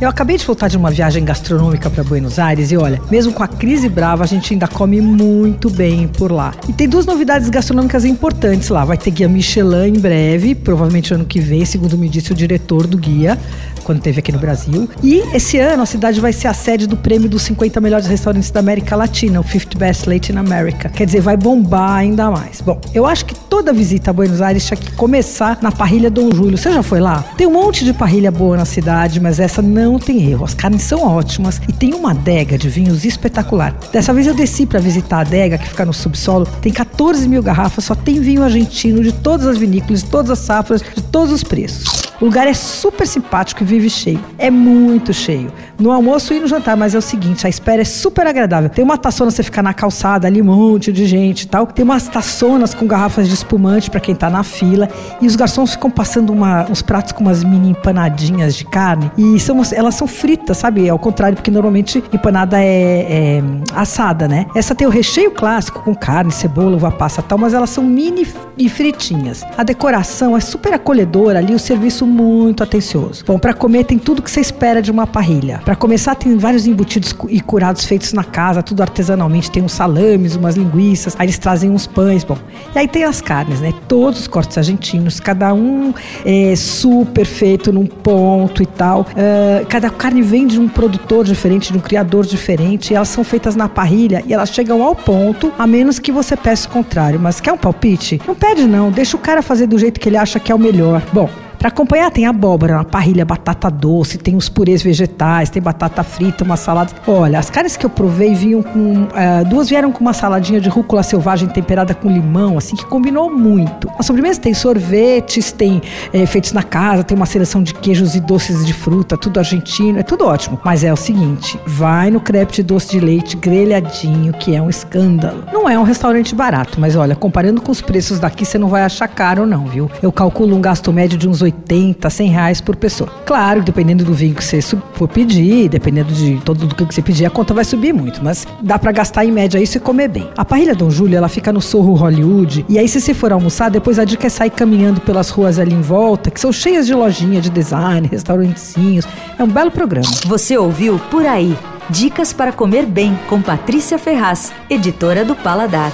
Eu acabei de voltar de uma viagem gastronômica para Buenos Aires e olha, mesmo com a crise brava, a gente ainda come muito bem por lá. E tem duas novidades gastronômicas importantes lá. Vai ter guia Michelin em breve, provavelmente ano que vem, segundo me disse o diretor do guia quando teve aqui no Brasil. E esse ano a cidade vai ser a sede do prêmio dos 50 melhores restaurantes da América Latina, o 50 Best Latin America. Quer dizer, vai bombar ainda mais. Bom, eu acho que toda visita a Buenos Aires tinha que começar na parrilha Dom Júlio. Você já foi lá? Tem um monte de parrilha boa na cidade, mas essa não tem erro. As carnes são ótimas e tem uma adega de vinhos espetacular. Dessa vez eu desci para visitar a adega que fica no subsolo. Tem 14 mil garrafas, só tem vinho argentino de todas as vinícolas, de todas as safras, de todos os preços. O lugar é super simpático e vive cheio. É muito cheio. No almoço e no jantar, mas é o seguinte, a espera é super agradável. Tem uma taçona você ficar na calçada ali, um monte de gente e tal. Tem umas taçonas com garrafas de espumante para quem tá na fila. E os garçons ficam passando uma, uns pratos com umas mini empanadinhas de carne. E são, elas são fritas, sabe? Ao contrário, porque normalmente empanada é, é assada, né? Essa tem o recheio clássico com carne, cebola, uva passa tal, mas elas são mini e fritinhas. A decoração é super acolhedora ali, o serviço muito atencioso. Bom, para comer tem tudo que você espera de uma parrilha. Para começar, tem vários embutidos e curados feitos na casa, tudo artesanalmente. Tem uns salames, umas linguiças, aí eles trazem uns pães. Bom, e aí tem as carnes, né? Todos os cortes argentinos, cada um é super feito num ponto e tal. Uh, cada carne vem de um produtor diferente, de um criador diferente. Elas são feitas na parrilha e elas chegam ao ponto, a menos que você peça o contrário. Mas quer um palpite? Não pede não, deixa o cara fazer do jeito que ele acha que é o melhor. Bom, para acompanhar tem abóbora, uma parrilha, batata doce, tem os purês vegetais, tem batata frita, uma salada. Olha, as carnes que eu provei vinham com. Uh, duas vieram com uma saladinha de rúcula selvagem temperada com limão, assim, que combinou muito. A sobremesa tem sorvetes, tem é, feitos na casa, tem uma seleção de queijos e doces de fruta, tudo argentino, é tudo ótimo. Mas é o seguinte: vai no crepe de doce de leite grelhadinho, que é um escândalo. Não é um restaurante barato, mas olha, comparando com os preços daqui, você não vai achar caro, não, viu? Eu calculo um gasto médio de uns 80, 100 reais por pessoa. Claro, dependendo do vinho que você for pedir, dependendo de todo do que você pedir, a conta vai subir muito, mas dá para gastar em média isso e comer bem. A parrilha Dom Júlio, ela fica no Sorro Hollywood, e aí se você for almoçar, depois a dica é sair caminhando pelas ruas ali em volta, que são cheias de lojinha de design, restaurantezinhos. É um belo programa. Você ouviu Por Aí. Dicas para comer bem com Patrícia Ferraz, editora do Paladar.